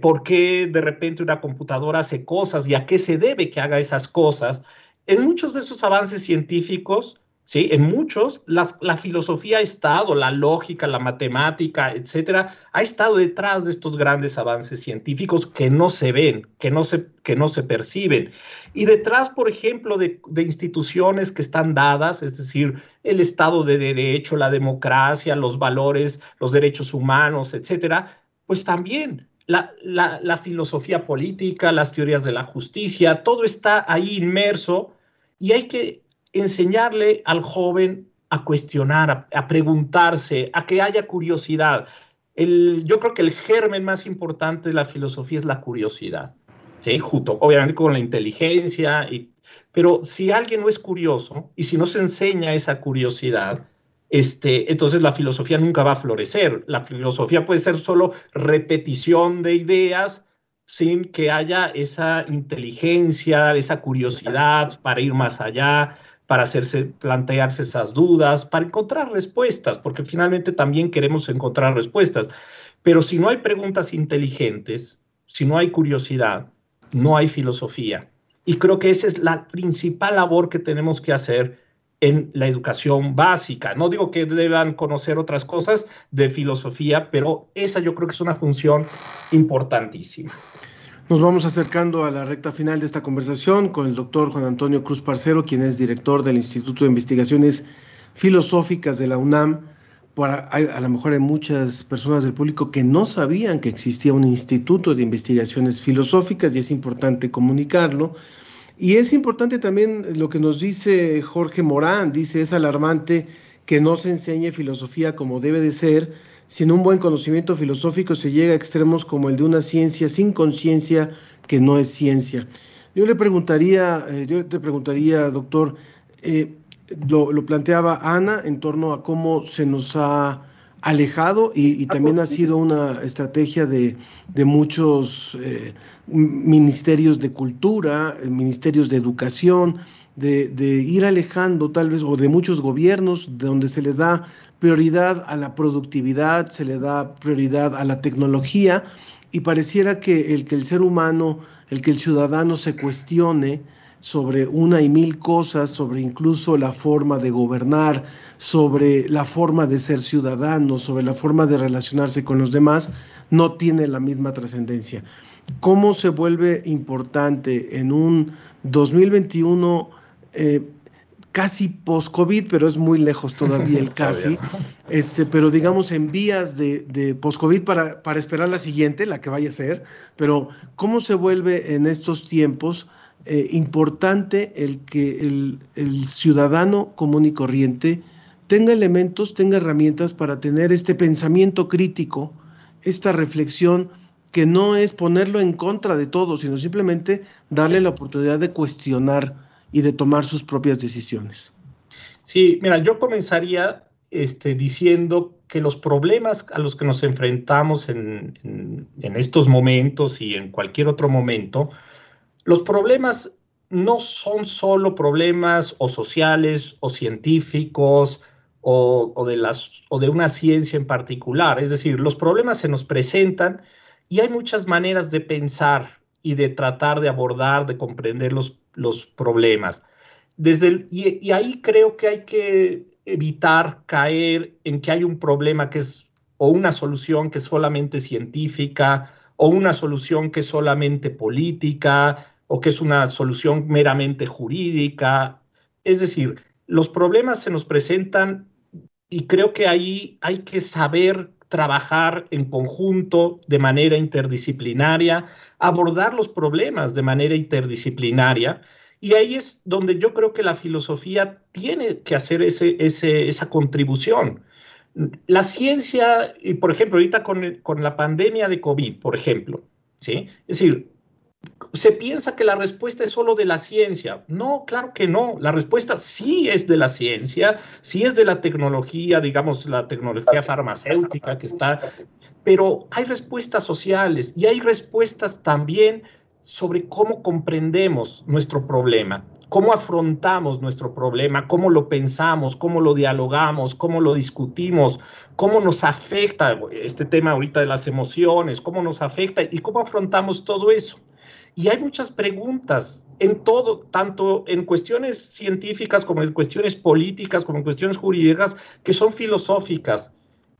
¿Por qué de repente una computadora hace cosas y a qué se debe que haga esas cosas? En muchos de esos avances científicos ¿sí? En muchos, la, filosofía ha estado, la lógica, la matemática, etcétera, ha estado detrás de estos grandes avances científicos que no se ven, que no se, que no se perciben. Y detrás, por ejemplo, de, instituciones que están dadas, es decir, el Estado de Derecho, la democracia, los valores, los derechos humanos, etcétera, pues también la, la, filosofía política, las teorías de la justicia, todo está ahí inmerso y hay que enseñarle al joven a cuestionar, a, preguntarse, a que haya curiosidad. El, yo creo que el germen más importante de la filosofía es la curiosidad, ¿sí? Junto, obviamente, con la inteligencia, y, pero si alguien no es curioso y si no se enseña esa curiosidad, este, entonces la filosofía nunca va a florecer. La filosofía puede ser solo repetición de ideas sin que haya esa inteligencia, esa curiosidad para ir más allá, para hacerse, plantearse esas dudas, para encontrar respuestas, porque finalmente también queremos encontrar respuestas. Pero si no hay preguntas inteligentes, si no hay curiosidad, no hay filosofía. Y creo que esa es la principal labor que tenemos que hacer en la educación básica. No digo que deban conocer otras cosas de filosofía, pero esa yo creo que es una función importantísima. Nos vamos acercando a la recta final de esta conversación con el doctor Juan Antonio Cruz Parcero, quien es director del Instituto de Investigaciones Filosóficas de la UNAM. A lo mejor hay muchas personas del público que no sabían que existía un instituto de investigaciones filosóficas y es importante comunicarlo. Y es importante también lo que nos dice Jorge Morán, dice, es alarmante que no se enseñe filosofía como debe de ser, sin un buen conocimiento filosófico se llega a extremos como el de una ciencia sin conciencia que no es ciencia. Yo le preguntaría, eh, yo te preguntaría, doctor, eh, lo, planteaba Ana en torno a cómo se nos ha alejado y, también ha sido una estrategia de, muchos eh, ministerios de cultura, ministerios de educación, de, ir alejando tal vez, o de muchos gobiernos donde se le da prioridad a la productividad, se le da prioridad a la tecnología y pareciera que el que el ser humano, el que el ciudadano se cuestione, sobre una y mil cosas, sobre incluso la forma de gobernar, sobre la forma de ser ciudadano, sobre la forma de relacionarse con los demás, no tiene la misma trascendencia. ¿Cómo se vuelve importante en un 2021 eh, casi post-COVID, pero es muy lejos todavía el casi, este, pero digamos en vías de, de post-COVID para, para esperar la siguiente, la que vaya a ser, pero ¿cómo se vuelve en estos tiempos? Eh, importante el que el, ciudadano común y corriente tenga elementos, tenga herramientas para tener este pensamiento crítico, esta reflexión que no es ponerlo en contra de todo, sino simplemente darle la oportunidad de cuestionar y de tomar sus propias decisiones. Sí, mira, yo comenzaría este, diciendo que los problemas a los que nos enfrentamos en, estos momentos y en cualquier otro momento, los problemas no son solo problemas o sociales o científicos o, de las, o de una ciencia en particular. Es decir, los problemas se nos presentan y hay muchas maneras de pensar y de tratar de abordar, de comprender los, los problemas. Desde y, y, ahí creo que hay que evitar caer en que hay un problema que es o una solución que es solamente científica o una solución que es solamente política o que es una solución meramente jurídica. Es decir, los problemas se nos presentan y creo que ahí hay que saber trabajar en conjunto de manera interdisciplinaria, abordar los problemas de manera interdisciplinaria. Y ahí es donde yo creo que la filosofía tiene que hacer ese, esa contribución. La ciencia, y por ejemplo, ahorita con, con la pandemia de COVID, por ejemplo, ¿sí? Es decir, se piensa que la respuesta es solo de la ciencia. No, claro que no. La respuesta sí es de la ciencia, sí es de la tecnología, digamos, la tecnología farmacéutica que está, pero hay respuestas sociales y hay respuestas también sobre cómo comprendemos nuestro problema, cómo afrontamos nuestro problema, cómo lo pensamos, cómo lo dialogamos, cómo lo discutimos, cómo nos afecta este tema ahorita de las emociones, cómo nos afecta y cómo afrontamos todo eso. Y hay muchas preguntas en todo, tanto en cuestiones científicas como en cuestiones políticas, como en cuestiones jurídicas, que son filosóficas,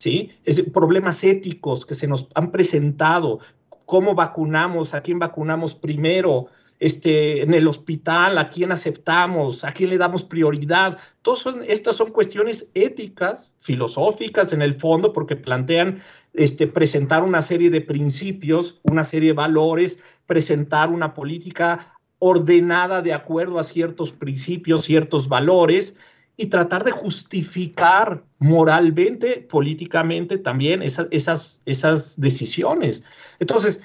¿sí? Es, problemas éticos que se nos han presentado, cómo vacunamos, a quién vacunamos primero, este, en el hospital, a quién aceptamos, a quién le damos prioridad. Todas estas son cuestiones éticas, filosóficas en el fondo, porque plantean este, presentar una serie de principios, una serie de valores, presentar una política ordenada de acuerdo a ciertos principios, ciertos valores, y tratar de justificar moralmente, políticamente también esas, esas, esas decisiones. Entonces,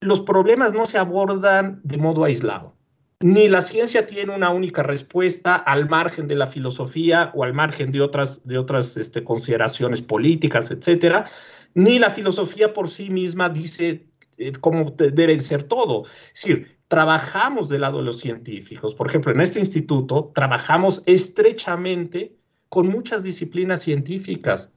los problemas no se abordan de modo aislado. Ni la ciencia tiene una única respuesta al margen de la filosofía o al margen de otras, de otras este, consideraciones políticas, etcétera, ni la filosofía por sí misma dice eh, cómo deben ser todo. Es decir, trabajamos del lado de los científicos. Por ejemplo, en este instituto trabajamos estrechamente con muchas disciplinas científicas.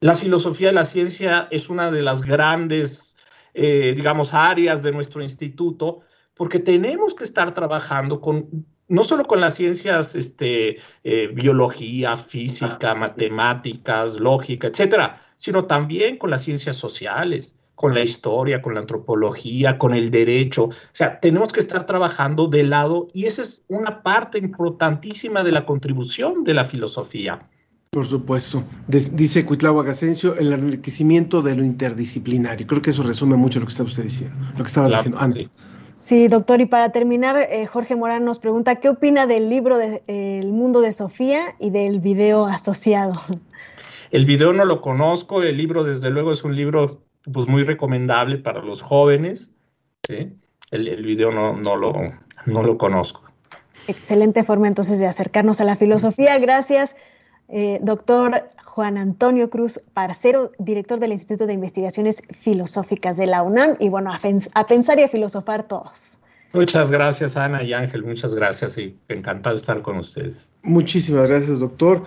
La filosofía de la ciencia es una de las grandes, eh, digamos, áreas de nuestro instituto, porque tenemos que estar trabajando con no solo con las ciencias, este, eh, biología, física, ah, matemáticas, lógica, etcétera, sino también con las ciencias sociales, con la historia, con la antropología, con el derecho. O sea, tenemos que estar trabajando de lado y esa es una parte importantísima de la contribución de la filosofía. Por supuesto. dice Cuitlagua Gasencio, el enriquecimiento de lo interdisciplinario. Creo que eso resume mucho lo que estaba usted diciendo, lo que estaba diciendo. Sí, doctor, y para terminar, eh, Jorge Morán nos pregunta, ¿qué opina del libro de, El mundo de Sofía y del video asociado? El video no lo conozco, el libro desde luego es un libro pues, muy recomendable para los jóvenes, el, el, video no, no, lo, no lo conozco. Excelente forma entonces de acercarnos a la filosofía. Gracias. Eh, doctor Juan Antonio Cruz Parcero, director del Instituto de Investigaciones Filosóficas de la UNAM. Y bueno, a, pensar y a filosofar todos. Muchas gracias, Ana y Ángel. Muchas gracias y encantado de estar con ustedes. Muchísimas gracias, doctor.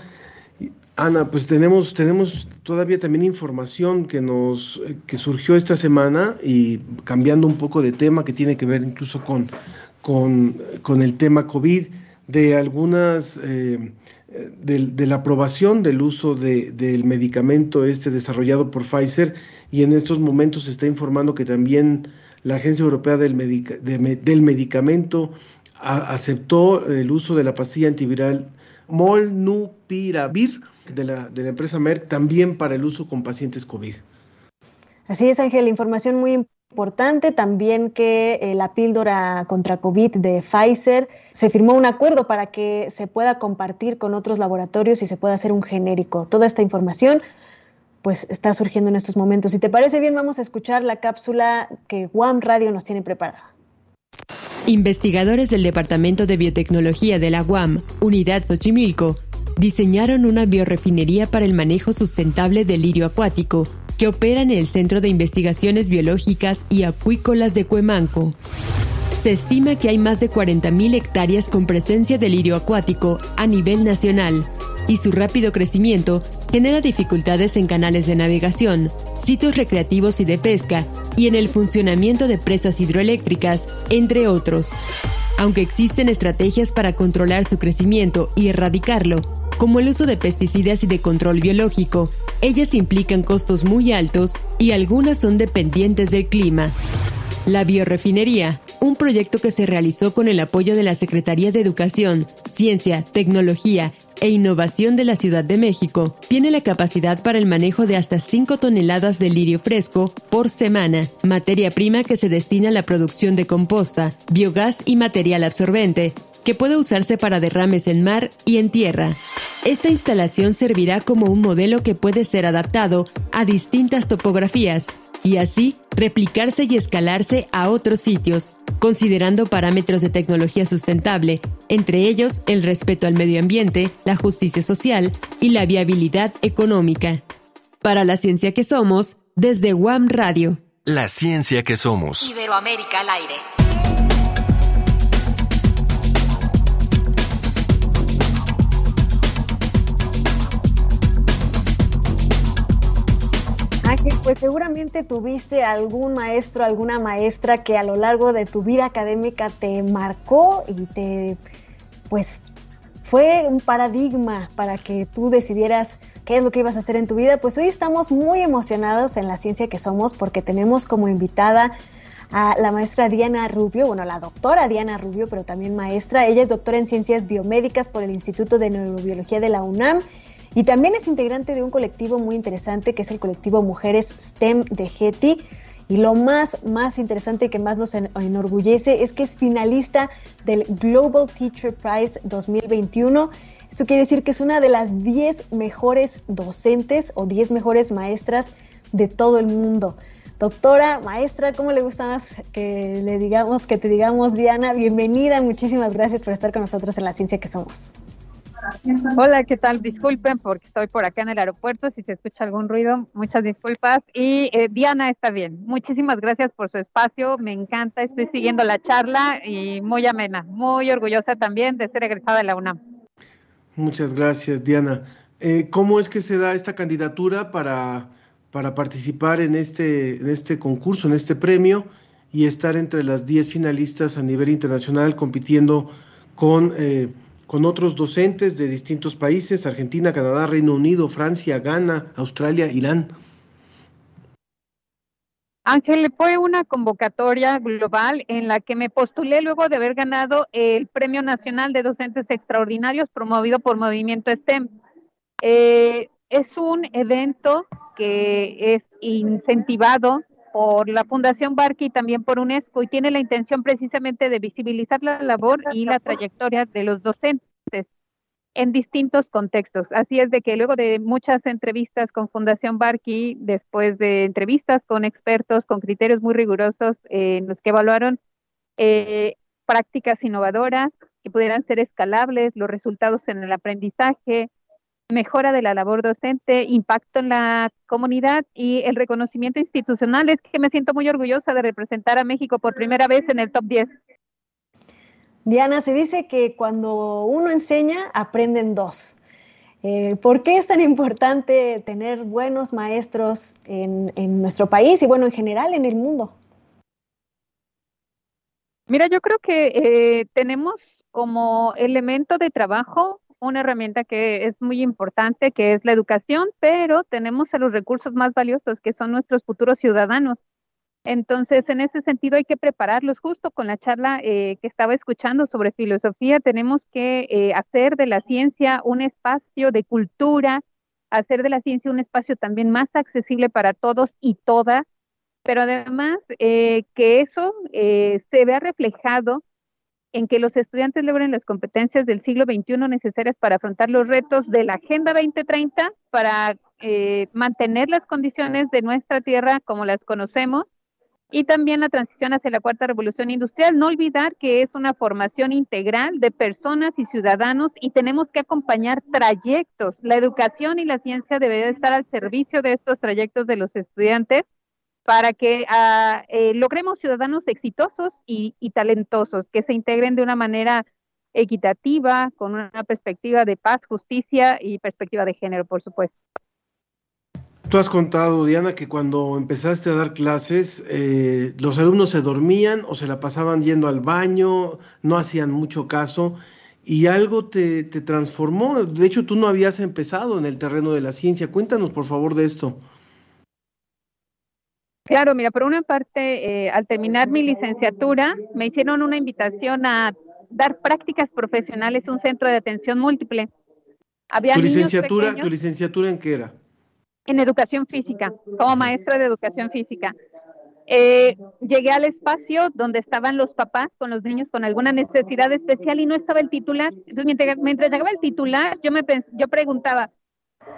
Ana, pues tenemos, tenemos todavía también información que nos que surgió esta semana y cambiando un poco de tema que tiene que ver incluso con, con, el tema COVID, de algunas eh, de, la aprobación del uso del medicamento este desarrollado por Pfizer y en estos momentos se está informando que también la Agencia Europea del, del Medicamento aceptó el uso de la pastilla antiviral Molnupiravir de la, de la empresa Merck también para el uso con pacientes COVID. Así es, Ángel, información muy importante también que eh, la píldora contra COVID de Pfizer se firmó un acuerdo para que se pueda compartir con otros laboratorios y se pueda hacer un genérico. Toda esta información pues está surgiendo en estos momentos. Si te parece bien, vamos a escuchar la cápsula que Guam Radio nos tiene preparada. Investigadores del Departamento de Biotecnología de la UAM, Unidad Xochimilco, diseñaron una biorefinería para el manejo sustentable del lirio acuático que opera en el Centro de Investigaciones Biológicas y Acuícolas de Cuemanco. Se estima que hay más de 40.000 hectáreas con presencia de lirio acuático a nivel nacional y su rápido crecimiento genera dificultades en canales de navegación, sitios recreativos y de pesca y en el funcionamiento de presas hidroeléctricas, entre otros. Aunque existen estrategias para controlar su crecimiento y erradicarlo, como el uso de pesticidas y de control biológico, ellas implican costos muy altos y algunas son dependientes del clima. La biorefinería, un proyecto que se realizó con el apoyo de la Secretaría de Educación, Ciencia, Tecnología e Innovación de la Ciudad de México, tiene la capacidad para el manejo de hasta 5 toneladas de lirio fresco por semana, materia prima que se destina a la producción de composta, biogás y material absorbente, que puede usarse para derrames en mar y en tierra. Esta instalación servirá como un modelo que puede ser adaptado a distintas topografías y así replicarse y escalarse a otros sitios, considerando parámetros de tecnología sustentable, entre ellos el respeto al medio ambiente, la justicia social y la viabilidad económica. Para la ciencia que somos, desde WAM Radio. La ciencia que somos. Iberoamérica al aire. Pues seguramente tuviste algún maestro, alguna maestra que a lo largo de tu vida académica te marcó y te, pues, fue un paradigma para que tú decidieras qué es lo que ibas a hacer en tu vida. Pues hoy estamos muy emocionados en la ciencia que somos porque tenemos como invitada a la maestra Diana Rubio, bueno, la doctora Diana Rubio, pero también maestra. Ella es doctora en ciencias biomédicas por el Instituto de Neurobiología de la UNAM y también es integrante de un colectivo muy interesante que es el colectivo Mujeres STEM de Getty. Y lo más, más interesante que más nos enorgullece es que es finalista del Global Teacher Prize 2021. Eso quiere decir que es una de las 10 mejores docentes o 10 mejores maestras de todo el mundo. Doctora, maestra, ¿cómo le gusta más que le digamos, que te digamos, Diana? Bienvenida, muchísimas gracias por estar con nosotros en la ciencia que somos. Hola, ¿qué tal? Disculpen porque estoy por acá en el aeropuerto. Si se escucha algún ruido, muchas disculpas. Y eh, Diana está bien. Muchísimas gracias por su espacio. Me encanta. Estoy siguiendo la charla y muy amena. Muy orgullosa también de ser egresada de la UNAM. Muchas gracias, Diana. Eh, ¿Cómo es que se da esta candidatura para, para participar en este, en este concurso, en este premio? y estar entre las 10 finalistas a nivel internacional compitiendo con, eh, con otros docentes de distintos países, Argentina, Canadá, Reino Unido, Francia, Ghana, Australia, Irán. Ángel, fue una convocatoria global en la que me postulé luego de haber ganado el Premio Nacional de Docentes Extraordinarios promovido por Movimiento STEM. Eh, es un evento que es incentivado por la Fundación Barque y también por UNESCO y tiene la intención precisamente de visibilizar la labor y la trayectoria de los docentes en distintos contextos. Así es de que luego de muchas entrevistas con Fundación Barqui, después de entrevistas con expertos con criterios muy rigurosos eh, en los que evaluaron eh, prácticas innovadoras que pudieran ser escalables, los resultados en el aprendizaje, mejora de la labor docente, impacto en la comunidad y el reconocimiento institucional, es que me siento muy orgullosa de representar a México por primera vez en el top 10. Diana, se dice que cuando uno enseña, aprenden dos. Eh, ¿Por qué es tan importante tener buenos maestros en, nuestro país y, bueno, en general en el mundo? Mira, yo creo que eh, tenemos como elemento de trabajo una herramienta que es muy importante, que es la educación, pero tenemos a los recursos más valiosos, que son nuestros futuros ciudadanos. Entonces, en ese sentido hay que prepararlos. Justo con la charla eh, que estaba escuchando sobre filosofía, tenemos que eh, hacer de la ciencia un espacio de cultura, hacer de la ciencia un espacio también más accesible para todos y todas, pero además eh, que eso se vea reflejado en que los estudiantes logren las competencias del siglo XXI necesarias para afrontar los retos de la Agenda 2030, para mantener las condiciones de nuestra tierra como las conocemos y también la transición hacia la cuarta revolución industrial. No olvidar que es una formación integral de personas y ciudadanos y tenemos que acompañar trayectos. La educación y la ciencia deben estar al servicio de estos trayectos de los estudiantes para que ah, eh, logremos ciudadanos exitosos y, y talentosos que se integren de una manera equitativa, con una perspectiva de paz, justicia y perspectiva de género, por supuesto. Tú has contado, Diana, que cuando empezaste a dar clases, eh, los alumnos se dormían o se la pasaban yendo al baño, no hacían mucho caso y algo te, transformó. De hecho, tú no habías empezado en el terreno de la ciencia. Cuéntanos, por favor, de esto. Claro, mira, por una parte, eh, al terminar mi licenciatura, me hicieron una invitación a dar prácticas profesionales en un centro de atención múltiple. Había ¿Tu licenciatura, ¿Tu licenciatura en qué era? en educación física, como maestra de educación física. Eh, llegué al espacio donde estaban los papás con los niños con alguna necesidad especial y no estaba el titular. Entonces, mientras, llegaba el titular, yo me yo preguntaba,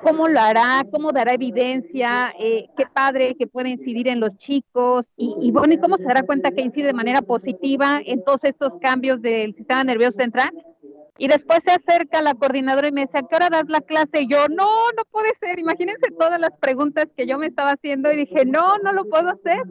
¿cómo lo hará? ¿Cómo dará evidencia? Eh, ¿Qué padre que puede incidir en los chicos? Y, y bueno, ¿y cómo se dará cuenta que incide de manera positiva en todos estos cambios del sistema nervioso central? Y después se acerca la coordinadora y me dice, ¿a qué hora das la clase? Y yo, no, no puede ser. Imagínense todas las preguntas que yo me estaba haciendo y dije, no, no lo puedo hacer.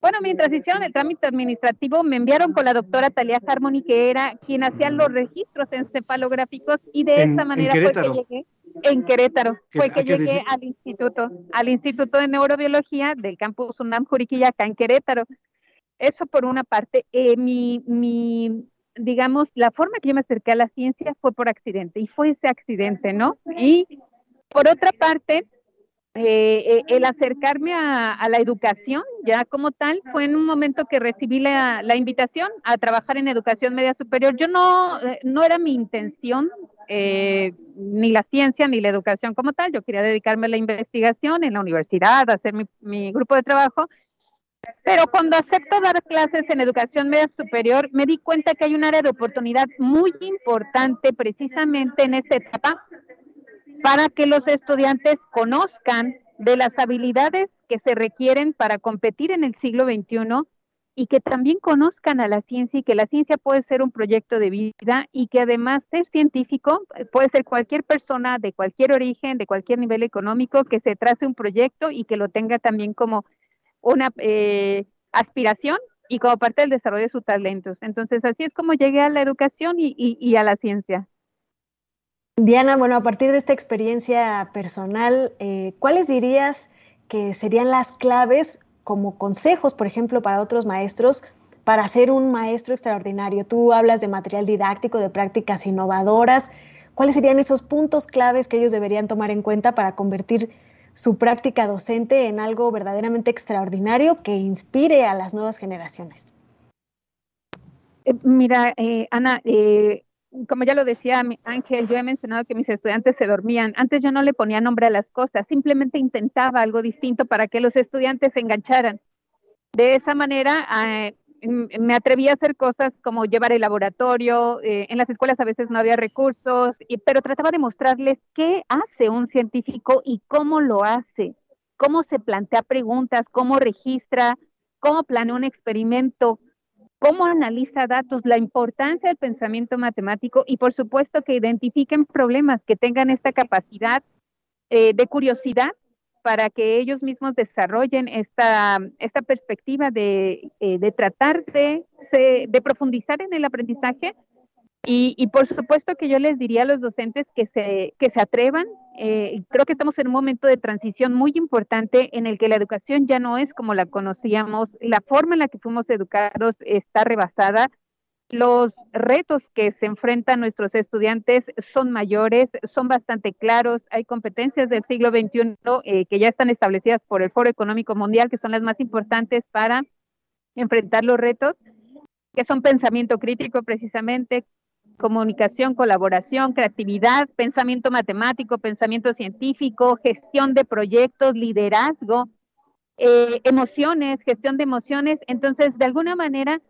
Bueno, mientras hicieron el trámite administrativo, me enviaron con la doctora Talia Harmony, que era quien hacía los registros encefalográficos, y de esa manera fue que llegué en Querétaro, fue que llegué al instituto, al Instituto de Neurobiología del campus UNAM Juriquilla, acá en Querétaro. Eso por una parte. Eh, mi, mi digamos, la forma que yo me acerqué a la ciencia fue por accidente y fue ese accidente, ¿no? Y por otra parte, eh, eh, el acercarme a, la educación ya como tal fue en un momento que recibí la, invitación a trabajar en educación media superior. Yo no, eh, no era mi intención ni la ciencia ni la educación como tal. Yo quería dedicarme a la investigación en la universidad, hacer mi, mi grupo de trabajo pero cuando acepto dar clases en educación media superior, me di cuenta que hay un área de oportunidad muy importante precisamente en esta etapa para que los estudiantes conozcan de las habilidades que se requieren para competir en el siglo XXI y que también conozcan a la ciencia y que la ciencia puede ser un proyecto de vida y que además ser científico puede ser cualquier persona de cualquier origen, de cualquier nivel económico, que se trace un proyecto y que lo tenga también como una eh, aspiración y como parte del desarrollo de sus talentos. Entonces, así es como llegué a la educación y, a la ciencia. Diana, bueno, a partir de esta experiencia personal, eh, ¿cuáles dirías que serían las claves como consejos, por ejemplo, para otros maestros para ser un maestro extraordinario? Tú hablas de material didáctico, de prácticas innovadoras. ¿Cuáles serían esos puntos claves que ellos deberían tomar en cuenta para convertir su práctica docente en algo verdaderamente extraordinario que inspire a las nuevas generaciones? Eh, mira, eh, Ana, como ya lo decía Ángel, yo he mencionado que mis estudiantes se dormían. Antes yo no le ponía nombre a las cosas, simplemente intentaba algo distinto para que los estudiantes se engancharan. De esa manera, me atreví a hacer cosas como llevar el laboratorio, eh, en las escuelas a veces no había recursos, pero trataba de mostrarles qué hace un científico y cómo lo hace, cómo se plantea preguntas, cómo registra, cómo planea un experimento, cómo analiza datos, la importancia del pensamiento matemático y por supuesto que identifiquen problemas, que tengan esta capacidad eh, de curiosidad para que ellos mismos desarrollen esta, esta perspectiva de, eh, de tratar de, de, profundizar en el aprendizaje. Y, y, por supuesto que yo les diría a los docentes que se, que se atrevan. Eh, creo que estamos en un momento de transición muy importante en el que la educación ya no es como la conocíamos, la forma en la que fuimos educados está rebasada los retos que se enfrentan nuestros estudiantes son mayores, son bastante claros. Hay competencias del siglo XXI eh, que ya están establecidas por el Foro Económico Mundial, que son las más importantes para enfrentar los retos, que son pensamiento crítico precisamente, comunicación, colaboración, creatividad, pensamiento matemático, pensamiento científico, gestión de proyectos, liderazgo, eh, emociones, gestión de emociones. Entonces, de alguna manera,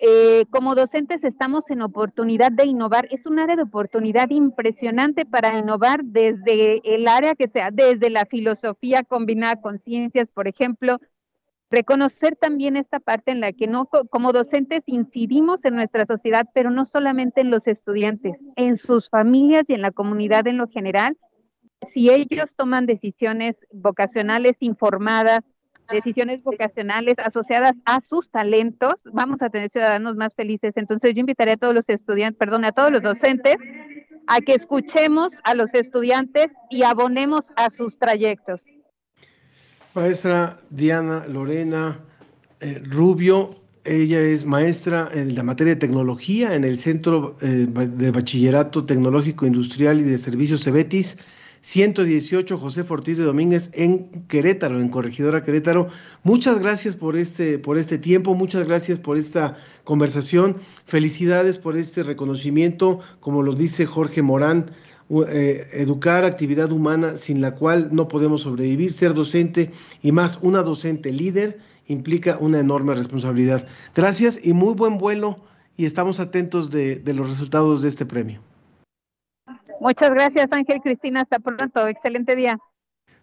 eh, como docentes estamos en oportunidad de innovar. Es un área de oportunidad impresionante para innovar desde el área que sea, desde la filosofía combinada con ciencias, por ejemplo. Reconocer también esta parte en la que no, como docentes incidimos en nuestra sociedad, pero no solamente en los estudiantes, en sus familias y en la comunidad en lo general. Si ellos toman decisiones vocacionales informadas, decisiones vocacionales asociadas a sus talentos, vamos a tener ciudadanos más felices. Entonces yo invitaría a todos los estudiantes, perdón, a todos los docentes a que escuchemos a los estudiantes y abonemos a sus trayectos. Maestra Diana Lorena eh, Rubio, ella es maestra en la materia de tecnología en el Centro eh, de Bachillerato Tecnológico Industrial y de Servicios CEBETIS 118 José Ortiz de Domínguez en Querétaro, en Corregidora Querétaro. Muchas gracias por este, por este tiempo, muchas gracias por esta conversación. Felicidades por este reconocimiento, como lo dice Jorge Morán. Eh, educar actividad humana sin la cual no podemos sobrevivir, ser docente y más una docente líder implica una enorme responsabilidad. Gracias y muy buen vuelo y estamos atentos de los resultados de este premio. Muchas gracias, Ángel Cristina. Hasta pronto. Excelente día.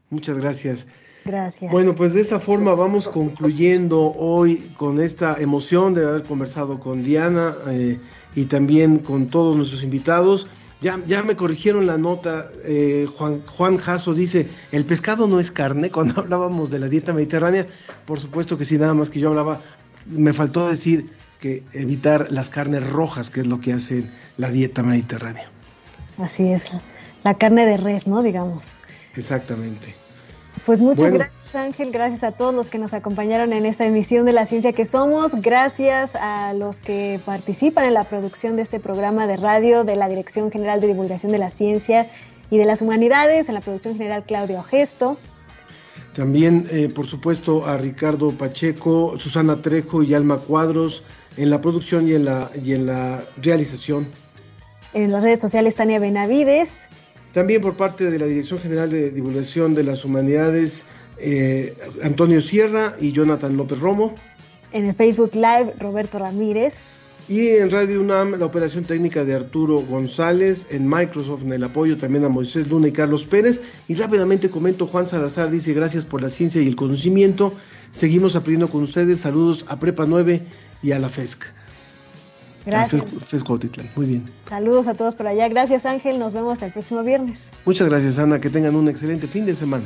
Muchas gracias. Gracias. Bueno, pues de esta forma vamos concluyendo hoy con esta emoción de haber conversado con Diana eh, y también con todos nuestros invitados. Ya, ya me corrigieron la nota, eh, Juan, Juan Jasso dice, el pescado no es carne, cuando hablábamos de la dieta mediterránea, por supuesto que sí, nada más que yo hablaba, me faltó decir que evitar las carnes rojas, que es lo que hace la dieta mediterránea. Así es, la carne de res, ¿no? Digamos. Exactamente. Pues muchas gracias Ángel, gracias a todos los que nos acompañaron en esta emisión de La Ciencia que Somos, gracias a los que participan en la producción de este programa de radio de la Dirección General de Divulgación de la Ciencia y de las Humanidades, en la producción general Claudio Gesto. También, eh, por supuesto, a Ricardo Pacheco, Susana Trejo y Alma Cuadros en la producción y en la, y en la realización. En las redes sociales Tania Benavides. También por parte de la Dirección General de Divulgación de las Humanidades, eh, Antonio Sierra y Jonathan López Romo. En el Facebook Live, Roberto Ramírez. Y en Radio UNAM, la operación técnica de Arturo González, en Microsoft, en el apoyo también a Moisés Luna y Carlos Pérez. Y rápidamente comento, Juan Salazar dice, gracias por la ciencia y el conocimiento. Seguimos aprendiendo con ustedes. Saludos a Prepa 9 y a la FESC. Gracias. Muy bien. Saludos a todos por allá. Gracias Ángel. Nos vemos el próximo viernes. Muchas gracias Ana. Que tengan un excelente fin de semana.